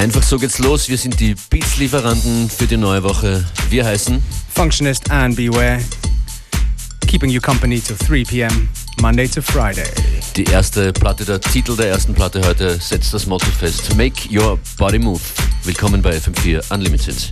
Einfach so geht's los. Wir sind die Beats-Lieferanten für die neue Woche. Wir heißen Functionist and Beware. Keeping you company till 3 p.m. Monday to Friday. Die erste Platte, der Titel der ersten Platte heute setzt das Motto fest. Make your body move. Willkommen bei FM4 Unlimited.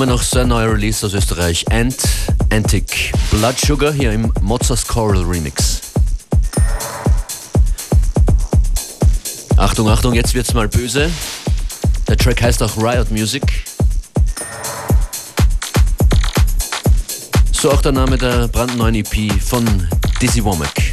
Immer noch ein neuer Release aus Österreich. Ant Antic Blood Sugar hier im Mozart's Choral Remix. Achtung, Achtung, jetzt wird's mal böse. Der Track heißt auch Riot Music. So auch der Name der brandneuen EP von Dizzy Womack.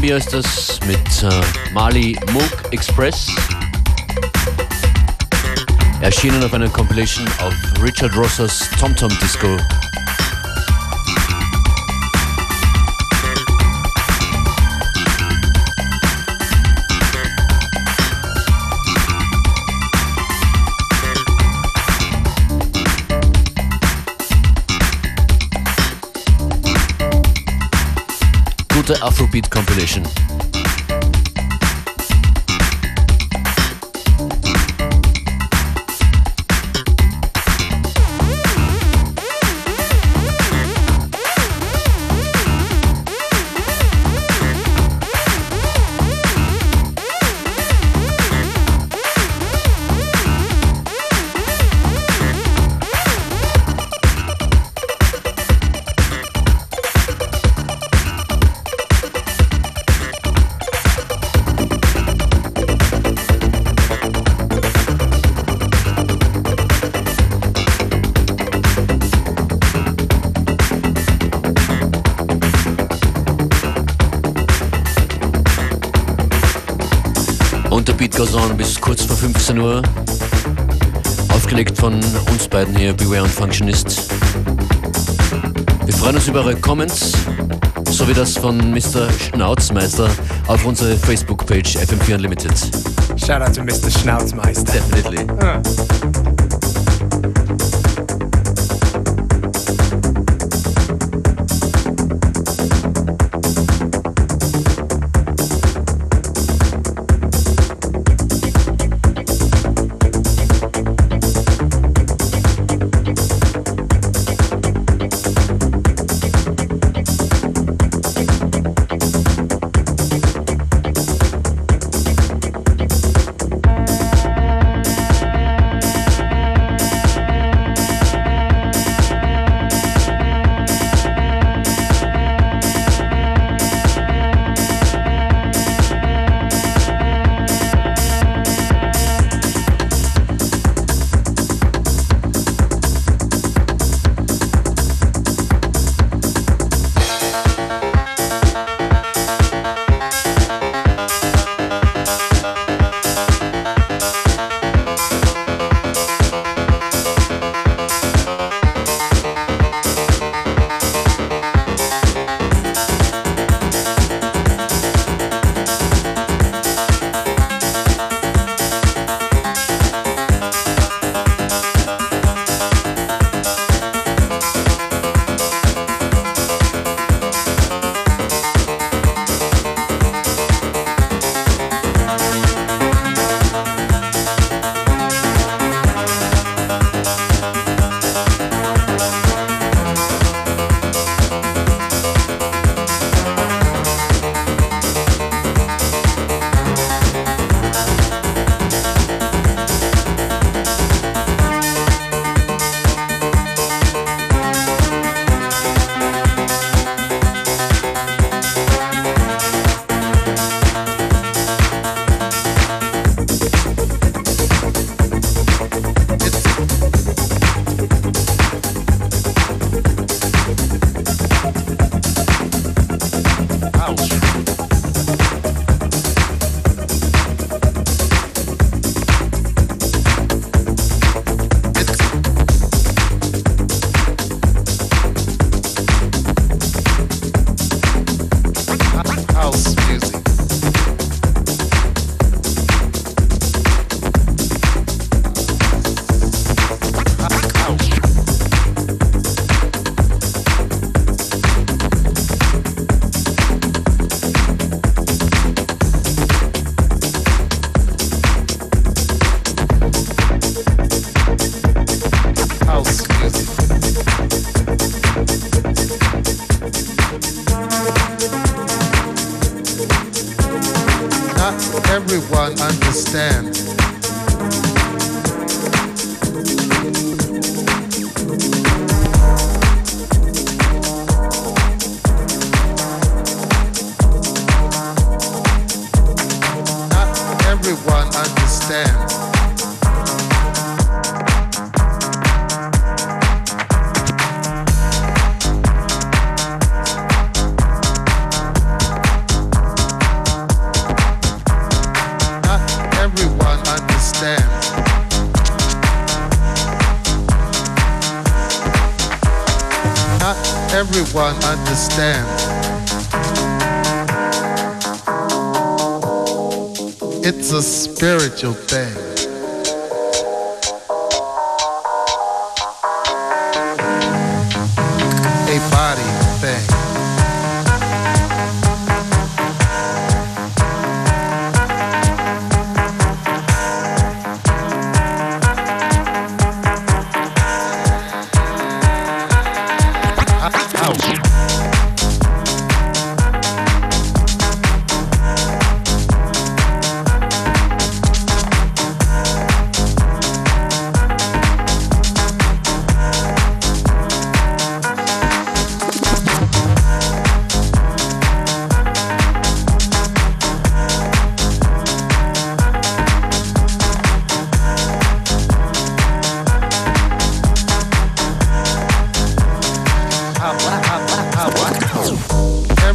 Gambia ist das mit äh, Mali Moog Express. Erschienen auf einer Compilation auf Richard Rossers TomTom Disco gute Afrobeat Compilation. Goes bis kurz vor 15 Uhr. Aufgelegt von uns beiden hier, Beware und Functionist. Wir freuen uns über eure Comments, sowie das von Mr. Schnauzmeister auf unsere Facebook-Page FM4 Unlimited. Shout out to Mr. Schnauzmeister. Definitely. Uh. everyone understands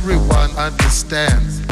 Amador,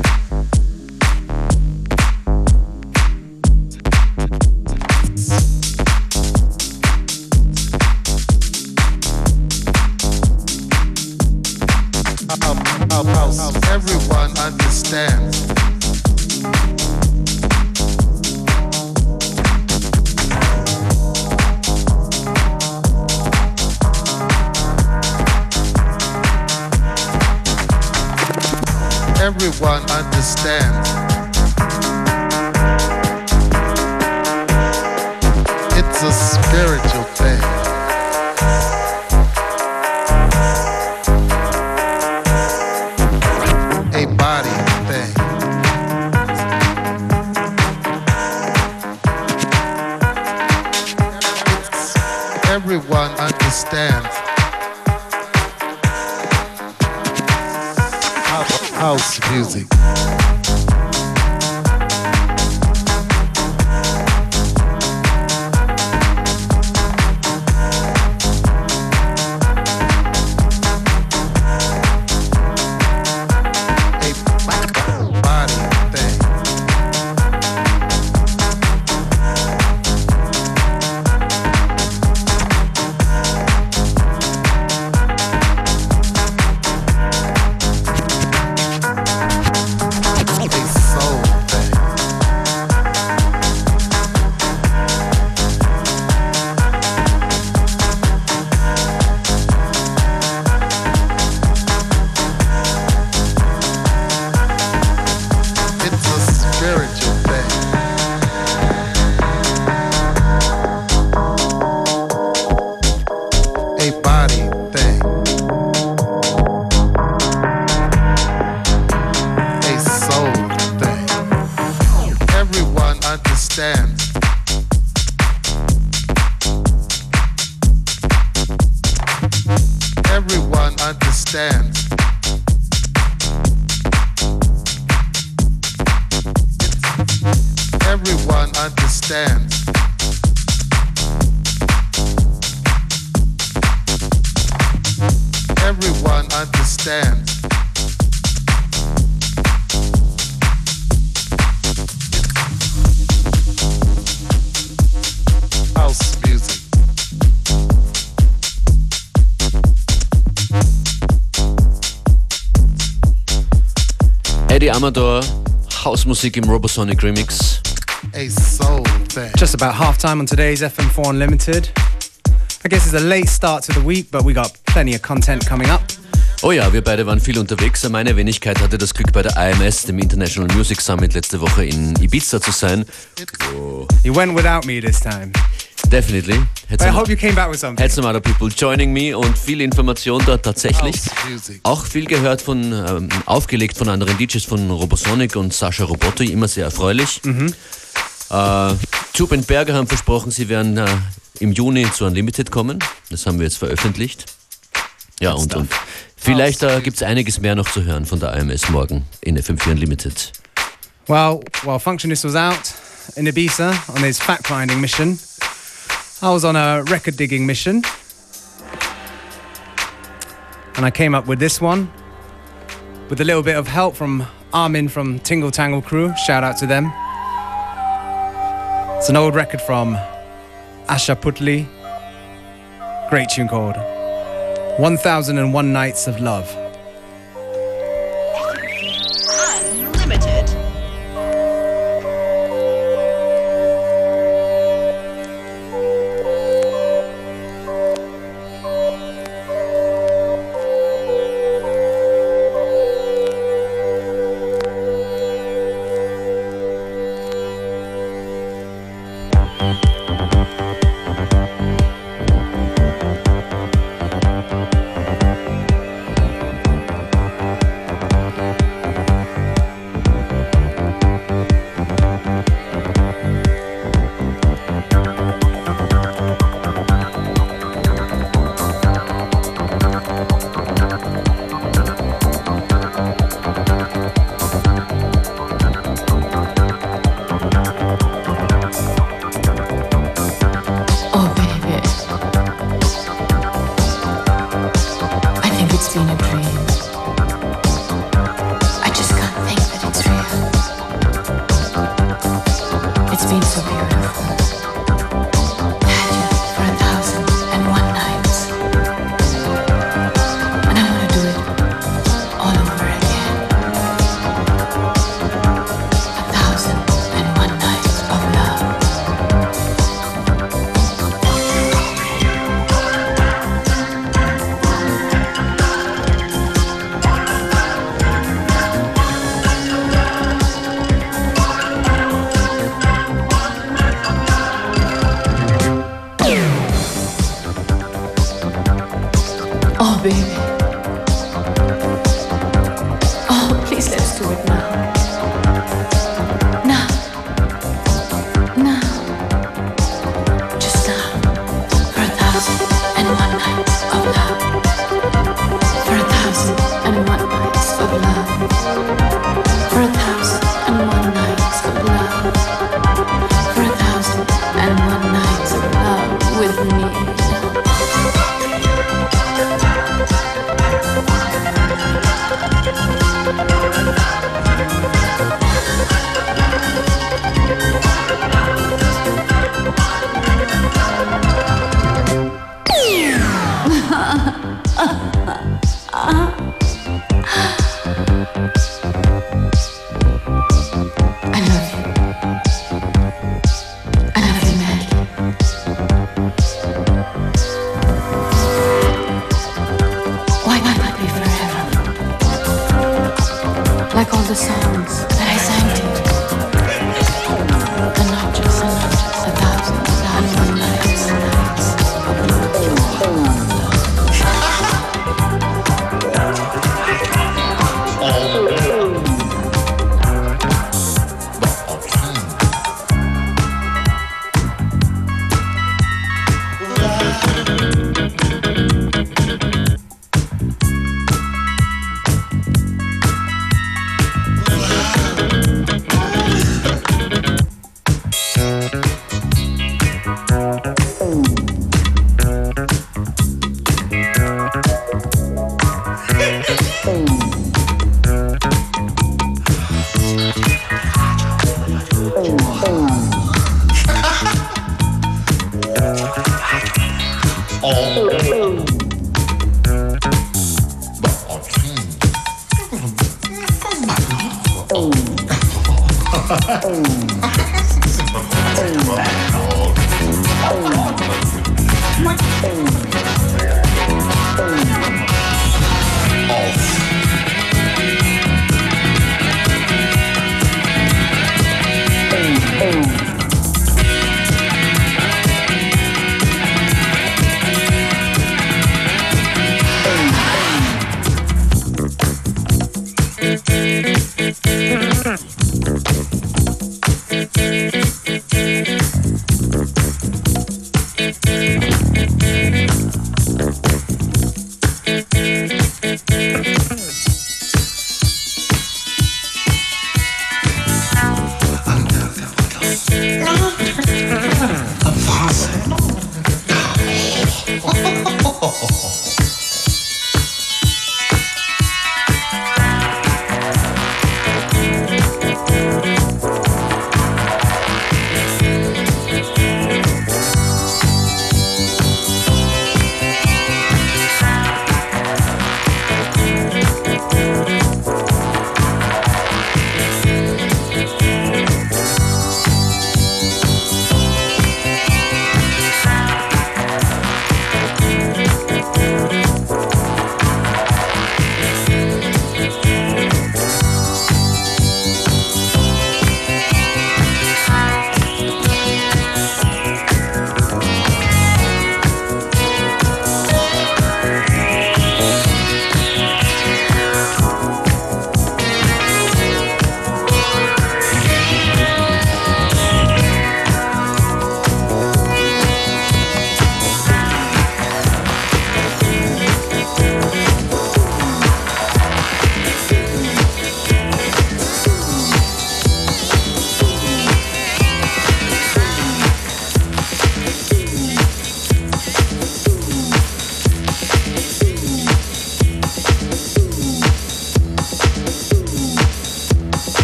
Hausmusik im Robosonic Remix. A soul thing. Just about half time on today's FM4 Unlimited. I guess it's a late start to the week, but we got plenty of content coming up. Oh ja, wir beide waren viel unterwegs. Meine Wenigkeit hatte das Glück, bei der IMS, dem International Music Summit, letzte Woche in Ibiza zu sein. Oh. You went without me this time. Definitely. Had I hope you came back with something. Had some other people joining me und viel Information dort tatsächlich. Auch viel gehört von, ähm, aufgelegt von anderen DJs von Robosonic und Sascha Robotti, immer sehr erfreulich. Mhm. Äh, Tube und Berger haben versprochen, sie werden äh, im Juni zu Unlimited kommen. Das haben wir jetzt veröffentlicht. Ja, und, und vielleicht äh, gibt es einiges mehr noch zu hören von der IMS morgen in FM4 Unlimited. Well, while Functionist was out in Ibiza on his fact-finding mission, I was on a record digging mission. And I came up with this one with a little bit of help from Armin from Tingle Tangle Crew. Shout out to them. It's an old record from Asha Puthli. Great tune called 1001 Nights of Love. forever. Like all the songs that I sang.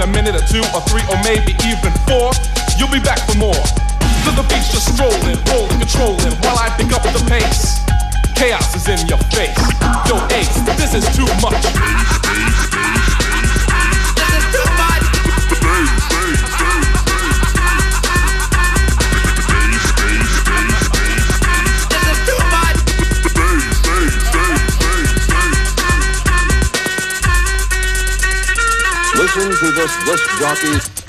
In a minute or two or three or maybe even four, you'll be back for more. To the beat's just strolling, rolling, controlling while I pick up the pace. Chaos is in your face. Yo, Ace, this is too much. This is too much. Listen to this disc jockey.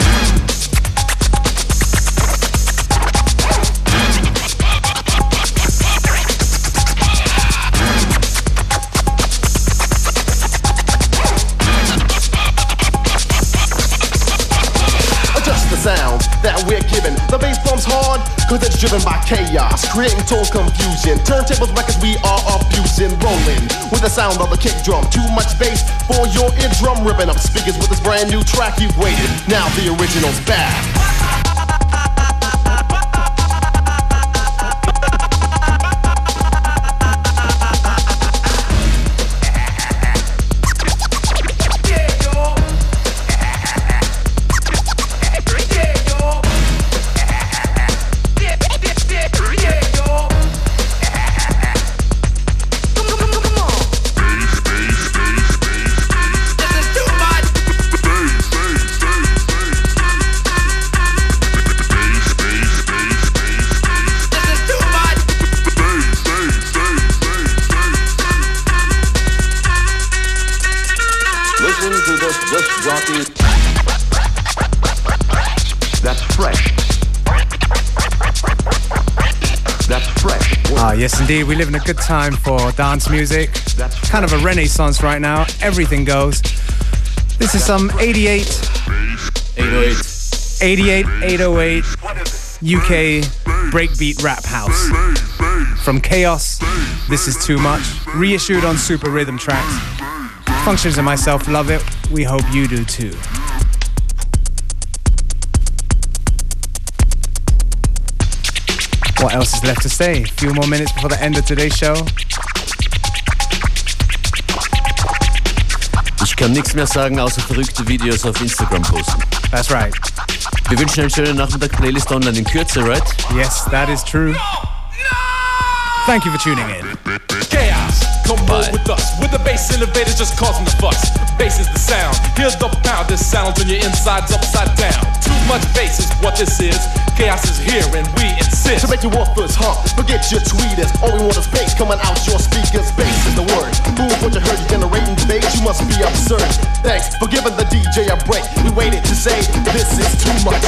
Cause it's driven by chaos, creating total confusion. Turntables, records we are abusing, rolling with the sound of a kick drum. Too much bass for your eardrum, ripping up speakers with this brand new track you've waited. Now the original's back. Listen to this disc jockey. That's fresh. That's fresh. Ah, yes, indeed. We live in a good time for dance music. That's Kind of a renaissance right now. Everything goes. This is some 88, 808. 88, 808 UK breakbeat rap house. From Chaos, This Is Too Much, reissued on Super Rhythm Trax. Functions and myself love it. We hope you do too. What else is left to say? A few more minutes before the end of today's show. Ich kann nichts mehr sagen, außer verrückte Videos auf Instagram posten. That's right. Wir wünschen einen schönen Nachmittag. Playlist online in Kürze, right? Yes, that is true. Thank you for tuning in. Come roll with us. We're the bass innovators just causing the fuss. Bass is the sound. Here's the pound. This sounds on your insides upside down. Too much bass is what this is. Chaos is here and we insist. To make your offers hump, forget your tweeters. All we want is bass coming out your speakers. Bass is the word. Fool what you heard, you generating debate. You must be absurd. Thanks for giving the DJ a break. We waited to say this is too much.